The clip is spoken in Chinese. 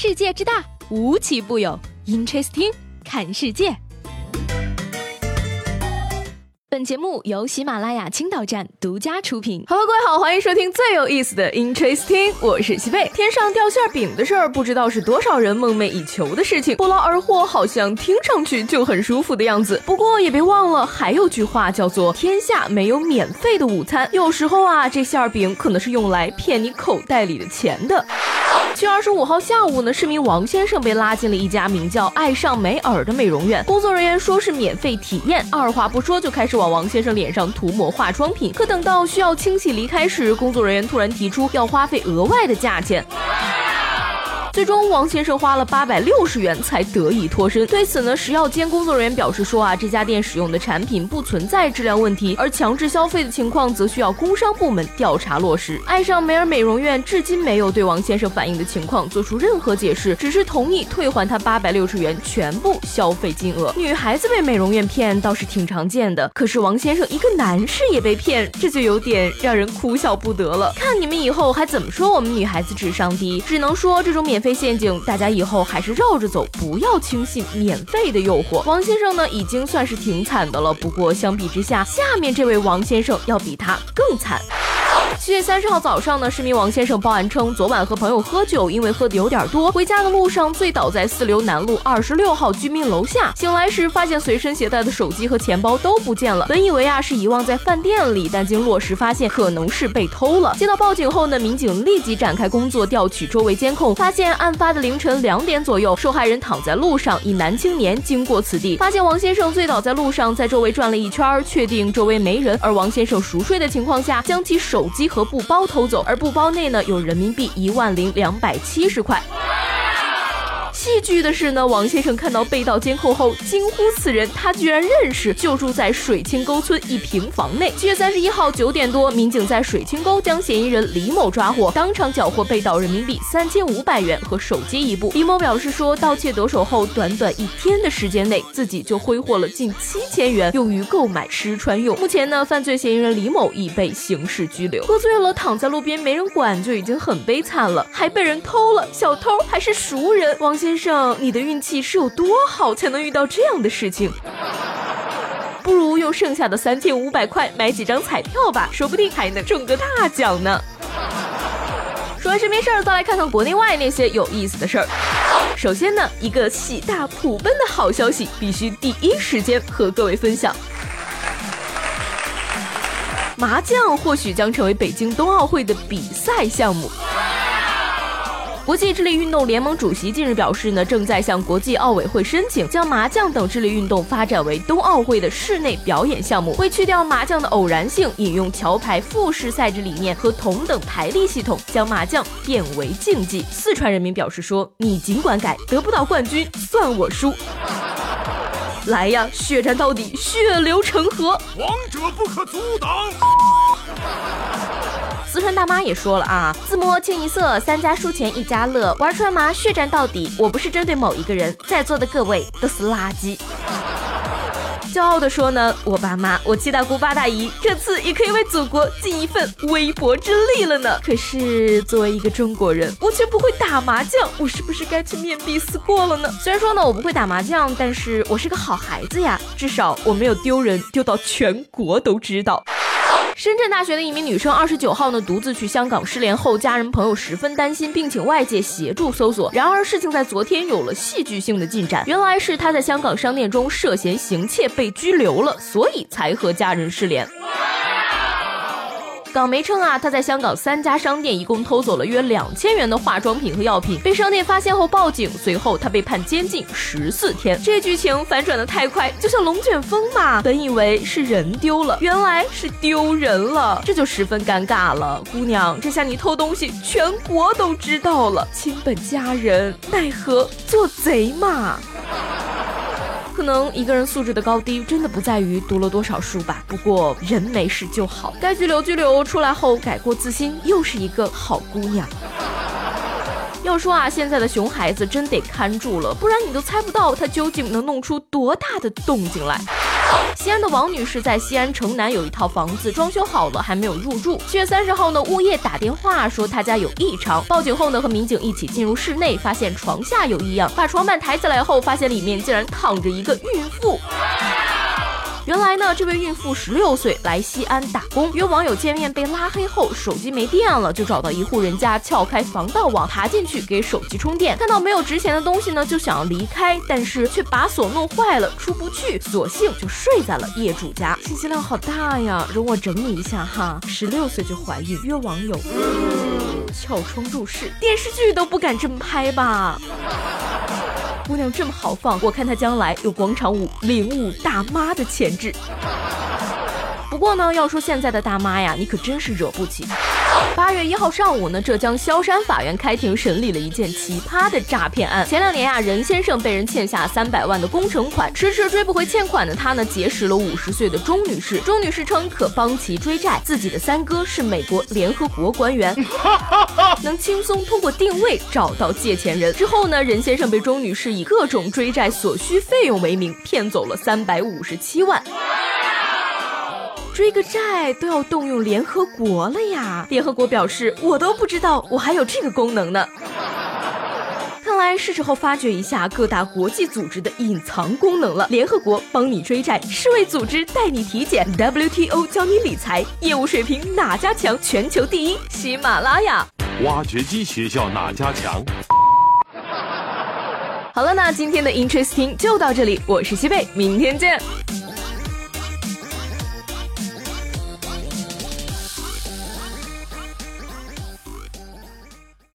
世界之大，无奇不有。Interesting，看世界。本节目由喜马拉雅青岛站独家出品。好了各位好，欢迎收听最有意思的 Interesting，我是西贝。天上掉馅饼的事儿，不知道是多少人梦寐以求的事情，不劳而获，好像听上去就很舒服的样子。不过也别忘了，还有句话叫做“天下没有免费的午餐”。有时候啊，这馅饼可能是用来骗你口袋里的钱的。七月二十五号下午呢，市民王先生被拉进了一家名叫“爱上美尔”的美容院，工作人员说是免费体验，二话不说就开始往王先生脸上涂抹化妆品。可等到需要清洗离开时，工作人员突然提出要花费额外的价钱。最终，王先生花了八百六十元才得以脱身。对此呢，食药监工作人员表示说啊，这家店使用的产品不存在质量问题，而强制消费的情况则需要工商部门调查落实。爱上美尔美容院至今没有对王先生反映的情况做出任何解释，只是同意退还他八百六十元全部消费金额。女孩子被美容院骗倒是挺常见的，可是王先生一个男士也被骗，这就有点让人哭笑不得了。看你们以后还怎么说我们女孩子智商低？只能说这种免费。陷阱，大家以后还是绕着走，不要轻信免费的诱惑。王先生呢，已经算是挺惨的了，不过相比之下，下面这位王先生要比他更惨。七月三十号早上呢，市民王先生报案称，昨晚和朋友喝酒，因为喝的有点多，回家的路上醉倒在四流南路二十六号居民楼下。醒来时发现随身携带的手机和钱包都不见了，本以为啊是遗忘在饭店里，但经落实发现可能是被偷了。接到报警后呢，民警立即展开工作，调取周围监控，发现案发的凌晨两点左右，受害人躺在路上，一男青年经过此地，发现王先生醉倒在路上，在周围转了一圈，确定周围没人，而王先生熟睡的情况下，将其手机和布包偷走，而布包内呢有人民币一万零两百七十块。戏剧的是呢，王先生看到被盗监控后惊呼：“此人他居然认识，就住在水清沟村一平房内。”七月三十一号九点多，民警在水清沟将嫌疑人李某抓获，当场缴获被盗人民币三千五百元和手机一部。李某表示说，盗窃得手后，短短一天的时间内，自己就挥霍了近七千元，用于购买吃穿用。目前呢，犯罪嫌疑人李某已被刑事拘留。喝醉了躺在路边没人管就已经很悲惨了，还被人偷了，小偷还是熟人。王先生上。你的运气是有多好才能遇到这样的事情？不如用剩下的三千五百块买几张彩票吧，说不定还能中个大奖呢。说完身边事儿，再来看看国内外那些有意思的事儿。首先呢，一个喜大普奔的好消息，必须第一时间和各位分享。麻将或许将成为北京冬奥会的比赛项目。国际智力运动联盟主席近日表示呢，正在向国际奥委会申请，将麻将等智力运动发展为冬奥会的室内表演项目，为去掉麻将的偶然性，引用桥牌复式赛制理念和同等排力系统，将麻将变为竞技。四川人民表示说：“你尽管改，得不到冠军算我输。”来呀，血战到底，血流成河，王者不可阻挡。四川大妈也说了啊，自摸清一色，三家输钱一家乐，玩出来嘛，血战到底。我不是针对某一个人，在座的各位都是垃圾。骄傲的说呢，我爸妈，我七大姑八大姨，这次也可以为祖国尽一份微薄之力了呢。可是作为一个中国人，我却不会打麻将，我是不是该去面壁思过了呢？虽然说呢，我不会打麻将，但是我是个好孩子呀，至少我没有丢人，丢到全国都知道。深圳大学的一名女生，二十九号呢独自去香港失联后，家人朋友十分担心，并请外界协助搜索。然而事情在昨天有了戏剧性的进展，原来是她在香港商店中涉嫌行窃被拘留了，所以才和家人失联。港媒称啊，他在香港三家商店一共偷走了约两千元的化妆品和药品，被商店发现后报警，随后他被判监禁十四天。这剧情反转的太快，就像龙卷风嘛。本以为是人丢了，原来是丢人了，这就十分尴尬了。姑娘，这下你偷东西，全国都知道了，亲本家人奈何做贼嘛。可能一个人素质的高低，真的不在于读了多少书吧。不过人没事就好，该拘留拘留，出来后改过自新，又是一个好姑娘。要说啊，现在的熊孩子真得看住了，不然你都猜不到他究竟能弄出多大的动静来。西安的王女士在西安城南有一套房子，装修好了还没有入住。七月三十号呢，物业打电话说她家有异常，报警后呢，和民警一起进入室内，发现床下有异样，把床板抬起来后，发现里面竟然躺着一个孕妇。原来呢，这位孕妇十六岁，来西安打工，约网友见面被拉黑后，手机没电了，就找到一户人家撬开防盗网，爬进去给手机充电。看到没有值钱的东西呢，就想要离开，但是却把锁弄坏了，出不去，索性就睡在了业主家。信息量好大呀，容我整理一下哈。十六岁就怀孕，约网友，撬窗入室，电视剧都不敢这么拍吧。姑娘这么豪放，我看她将来有广场舞领舞大妈的潜质。不过呢，要说现在的大妈呀，你可真是惹不起。八月一号上午呢，浙江萧山法院开庭审理了一件奇葩的诈骗案。前两年呀，任先生被人欠下三百万的工程款，迟迟追不回欠款的他呢，结识了五十岁的钟女士。钟女士称可帮其追债，自己的三哥是美国联合国官员，能轻松通过定位找到借钱人。之后呢，任先生被钟女士以各种追债所需费用为名骗走了三百五十七万。追个债都要动用联合国了呀！联合国表示，我都不知道我还有这个功能呢。看来是时候发掘一下各大国际组织的隐藏功能了。联合国帮你追债，世卫组织带你体检，WTO 教你理财，业务水平哪家强？全球第一，喜马拉雅。挖掘机学校哪家强？好了，那今天的 Interesting 就到这里，我是西贝，明天见。